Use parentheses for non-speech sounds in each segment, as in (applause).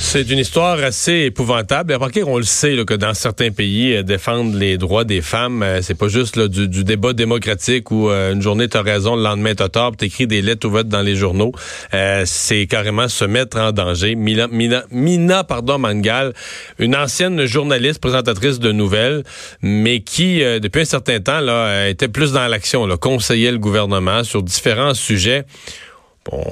C'est une histoire assez épouvantable. Remarquez, on le sait que dans certains pays, euh, défendre les droits des femmes, euh, c'est pas juste du, débat démocratique où euh, une journée t'as raison, le lendemain t'as tort, t'écris des lettres ouvertes dans les journaux. c'est carrément se mettre en danger. Mina pardon, Mangal, une ancienne journaliste, présentatrice de nouvelles, mais qui, depuis un certain temps, là, était plus dans l'action, conseillait le gouvernement sur différents sujets. Bon,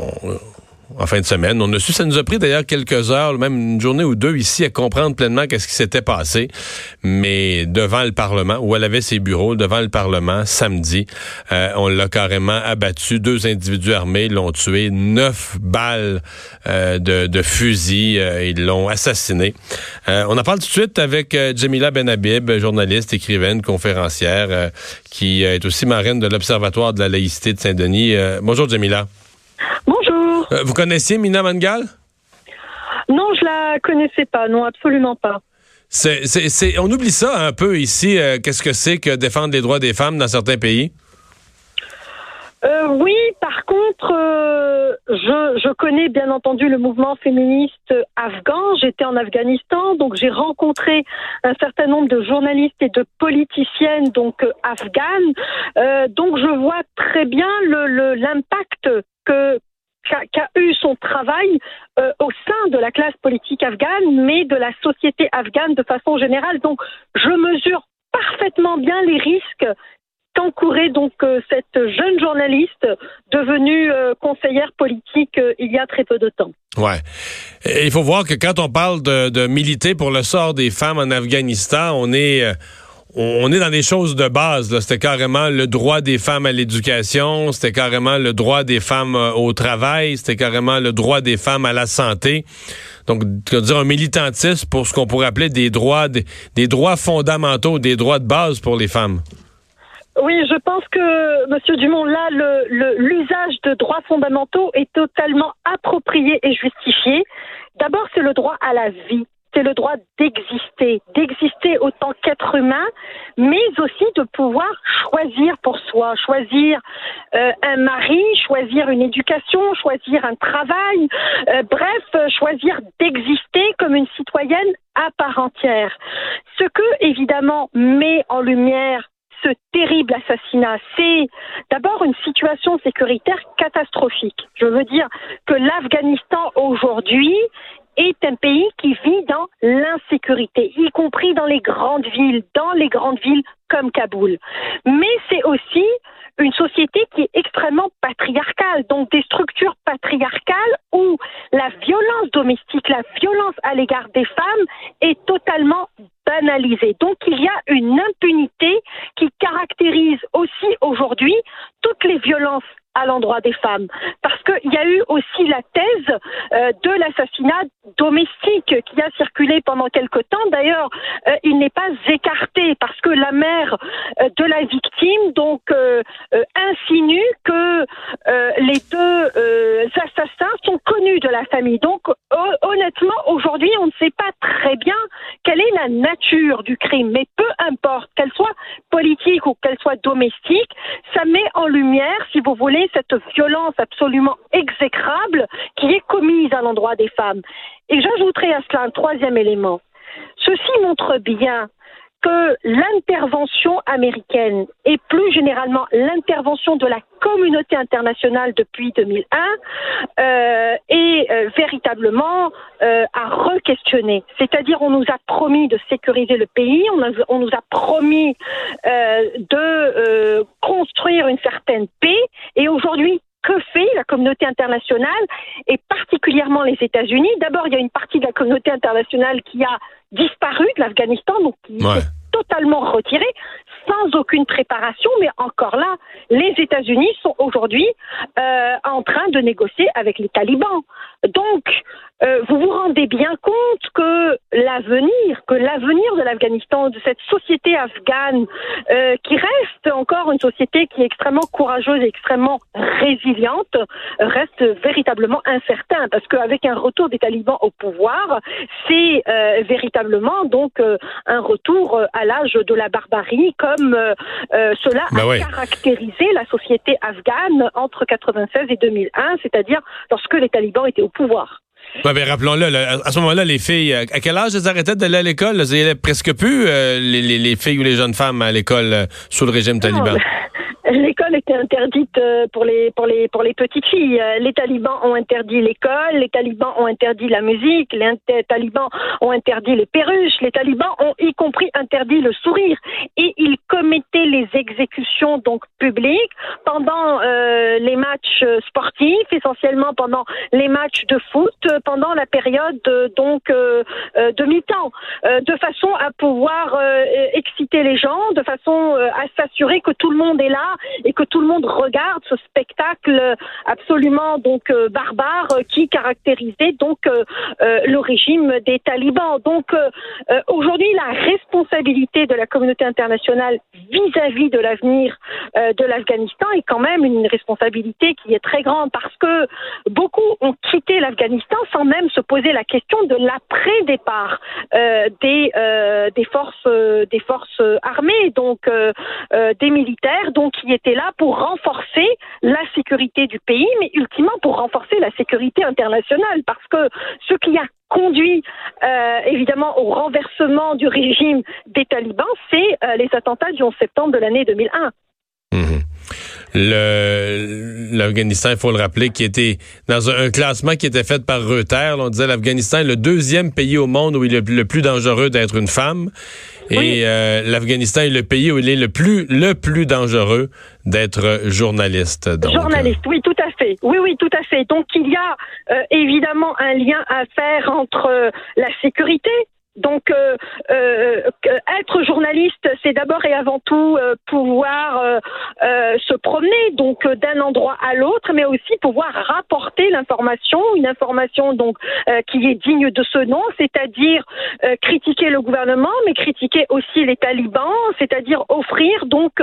en fin de semaine. On a su, ça nous a pris d'ailleurs quelques heures, même une journée ou deux ici, à comprendre pleinement qu'est-ce qui s'était passé. Mais devant le Parlement, où elle avait ses bureaux, devant le Parlement, samedi, euh, on l'a carrément abattu. Deux individus armés l'ont tué. Neuf balles euh, de, de, fusil. Euh, ils l'ont assassiné. on en parle tout de suite avec Jamila Benhabib, journaliste, écrivaine, conférencière, qui est aussi marraine de l'Observatoire de la laïcité de Saint-Denis. bonjour, Jamila. Euh, vous connaissiez Mina Mangal? Non, je la connaissais pas. Non, absolument pas. C'est, on oublie ça un peu ici. Euh, qu'est-ce que c'est que défendre les droits des femmes dans certains pays? Euh, oui, par contre, je, je, connais bien entendu le mouvement féministe afghan. J'étais en Afghanistan, donc j'ai rencontré un certain nombre de journalistes et de politiciennes donc afghanes. donc je vois très bien l'impact le, que qu'a eu son travail euh, au sein de la classe politique afghane, mais de la société afghane de façon générale. Donc, je mesure parfaitement bien les risques qu'encourait donc euh, cette jeune journaliste devenue euh, conseillère politique il y a très peu de temps. Ouais. il faut voir que quand on parle de, de militer pour le sort des femmes en Afghanistan, on est on est dans des choses de base. C'était carrément le droit des femmes à l'éducation, c'était carrément le droit des femmes euh, au travail, c'était carrément le droit des femmes à la santé. Donc, dire un militantisme pour ce qu'on pourrait appeler des droits, des, droits fondamentaux, des droits de base pour les femmes? Oui, je pense que, Monsieur Dumont, là, l'usage de droits fondamentaux est totalement approprié et justifié. D'abord, c'est le droit à la vie c'est le droit d'exister, d'exister autant qu'être humain, mais aussi de pouvoir choisir pour soi, choisir euh, un mari, choisir une éducation, choisir un travail, euh, bref, choisir d'exister comme une citoyenne à part entière. Ce que, évidemment, met en lumière ce terrible assassinat, c'est d'abord une situation sécuritaire catastrophique. Je veux dire que l'Afghanistan aujourd'hui est un pays qui vit dans l'insécurité, y compris dans les grandes villes, dans les grandes villes comme Kaboul. Mais c'est aussi une société qui est extrêmement patriarcale, donc des structures patriarcales où la violence domestique, la violence à l'égard des femmes est totalement banalisée. Donc il y a une impunité qui caractérise aussi aujourd'hui toutes les violences à l'endroit des femmes. Parce qu'il y a eu aussi la thèse euh, de l'assassinat domestique qui a circulé pendant quelque temps. D'ailleurs, euh, il n'est pas écarté parce que la mère euh, de la victime donc insinue que les deux assassins sont connus de la famille. Donc honnêtement, aujourd'hui, on ne sait pas très bien quelle est la nature du crime, mais peu importe qu'elle soit politique ou qu'elle soit domestique, ça met en lumière, si vous voulez, cette violence absolument exécrable qui est commise à l'endroit des femmes. Et j'ajouterai à cela un troisième élément. Ceci montre bien que l'intervention américaine et plus généralement l'intervention de la communauté internationale depuis 2001 euh, est euh, véritablement euh, à re-questionner. C'est-à-dire on nous a promis de sécuriser le pays, on, nous a promis euh, de construire une certaine paix et aujourd'hui que fait la communauté internationale et particulièrement les États-Unis. D'abord, il y a une partie de la communauté internationale qui a disparu de l'Afghanistan, donc qui est totalement retirée, sans aucune préparation, mais encore là, les États-Unis sont aujourd'hui euh, en train de négocier avec les talibans. Donc, euh, vous vous rendez bien compte que l'avenir, que l'avenir de l'Afghanistan, de cette société afghane, euh, qui reste encore une société qui est extrêmement courageuse et extrêmement résiliente, reste véritablement incertain parce qu'avec un retour des talibans au pouvoir, c'est euh, véritablement donc euh, un retour à l'âge de la barbarie comme cela Ben a ouais. caractérisé la société afghane entre 96 et 2001, c'est-à-dire lorsque les talibans étaient au pouvoir. Ouais, ben, rappelons-le, à ce moment-là, les filles, euh, à quel âge elles arrêtaient d'aller à l'école? Elles allaient presque plus, euh, les, les- les filles ou les jeunes femmes à l'école euh, sous le régime taliban? (laughs) L'école était interdite pour les pour les pour les petites filles. Les talibans ont interdit l'école, les talibans ont interdit la musique, les talibans ont interdit les perruches, les talibans ont y compris interdit le sourire et ils commettaient les exécutions donc publiques pendant euh, les matchs sportifs, essentiellement pendant les matchs de foot, pendant la période euh, donc euh, euh, de mi-temps, de façon à pouvoir exciter les gens, de façon à s'assurer que tout le monde est là et que tout le monde regarde ce spectacle absolument donc barbare qui caractérisait donc le régime des talibans. Donc aujourd'hui, la responsabilité de la communauté internationale vis-à-vis de l'avenir de l'Afghanistan est quand même une responsabilité qui est très grande parce que beaucoup ont quitté l'Afghanistan sans même se poser la question de l'après-départ euh, des euh, des forces euh, des forces armées, donc des militaires, donc qui étaient là pour renforcer la sécurité du pays, mais ultimement pour renforcer la sécurité internationale, parce que ce qui a conduit évidemment au renversement du régime des talibans, c'est les attentats du 11 septembre de l'année 2001. Mhm. L'Afghanistan, il faut le rappeler, qui était dans un, un classement qui était fait par Reuters. là, on disait l'Afghanistan est le deuxième pays au monde où il est le plus dangereux d'être une femme. Et Oui. euh, l'Afghanistan est le pays où il est le plus le plus dangereux d'être journaliste. Donc, Journaliste, oui, tout à fait. Oui, oui, tout à fait. Donc il y a euh, évidemment un lien à faire entre euh, la sécurité. Donc, euh, euh, être journaliste, c'est d'abord et avant tout euh, pouvoir se promener donc d'un endroit à l'autre, mais aussi pouvoir rapporter l'information, une information donc qui est digne de ce nom, c'est-à-dire critiquer le gouvernement, mais critiquer aussi les talibans, c'est-à-dire offrir donc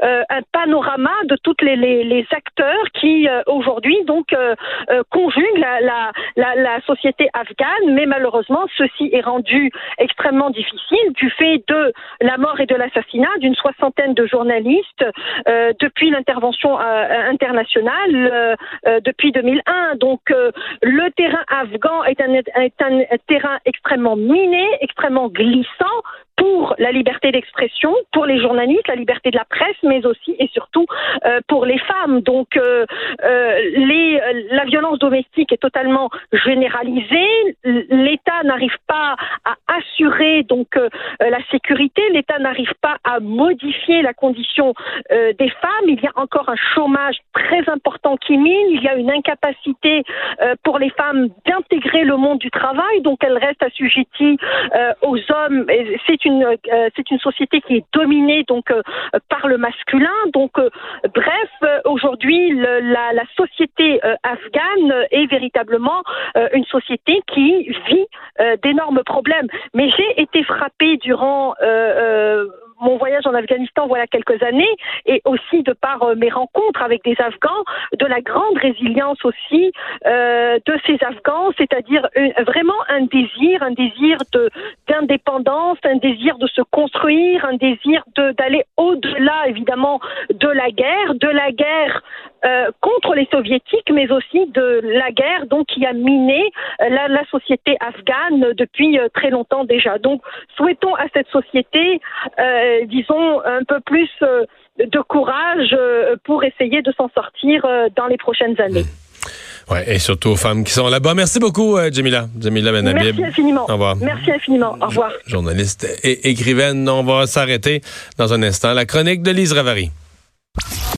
un panorama de toutes les, acteurs qui euh, aujourd'hui donc euh, euh, conjuguent la, société afghane, mais malheureusement ceci est rendu extrêmement difficile du fait de la mort et de l'assassinat d'une soixantaine de journalistes depuis l'intervention internationale depuis 2001. Donc le terrain afghan est un terrain extrêmement miné, extrêmement glissant pour la liberté d'expression, pour les journalistes, la liberté de la presse, mais aussi et surtout euh, pour les femmes. Donc, euh, euh, les, euh, la violence domestique est totalement généralisée. L'État n'arrive pas à assurer donc euh, la sécurité. L'État n'arrive pas à modifier la condition euh, des femmes. Il y a encore un chômage très important qui mine. Il y a une incapacité euh, pour les femmes d'intégrer le monde du travail. Donc, elles restent assujetties euh, aux hommes. C'est une euh, c'est une société qui est dominée donc euh, par le masculin. Donc, euh, bref, aujourd'hui, la, la société afghane est véritablement une société qui vit d'énormes problèmes. Mais j'ai été frappée durant mon voyage en Afghanistan voilà quelques années et aussi de par euh, mes rencontres avec des Afghans de la grande résilience aussi euh, de ces Afghans, c'est-à-dire une- vraiment un désir, un désir d'indépendance, un désir de se construire, un désir d'aller au-delà évidemment de la guerre, de la guerre euh, contre les soviétiques, mais aussi de la guerre donc qui a miné euh, la, la société afghane depuis euh, très longtemps déjà. Donc souhaitons à cette société, euh, disons, un peu plus de courage pour essayer de s'en sortir dans les prochaines années. Ouais, et surtout aux femmes qui sont là-bas. Merci beaucoup, Jamila. Jamila Benhabib. Merci infiniment. Au revoir. Merci infiniment. Au revoir. Journaliste et écrivaine. On va s'arrêter dans un instant. La chronique de Lise Ravary.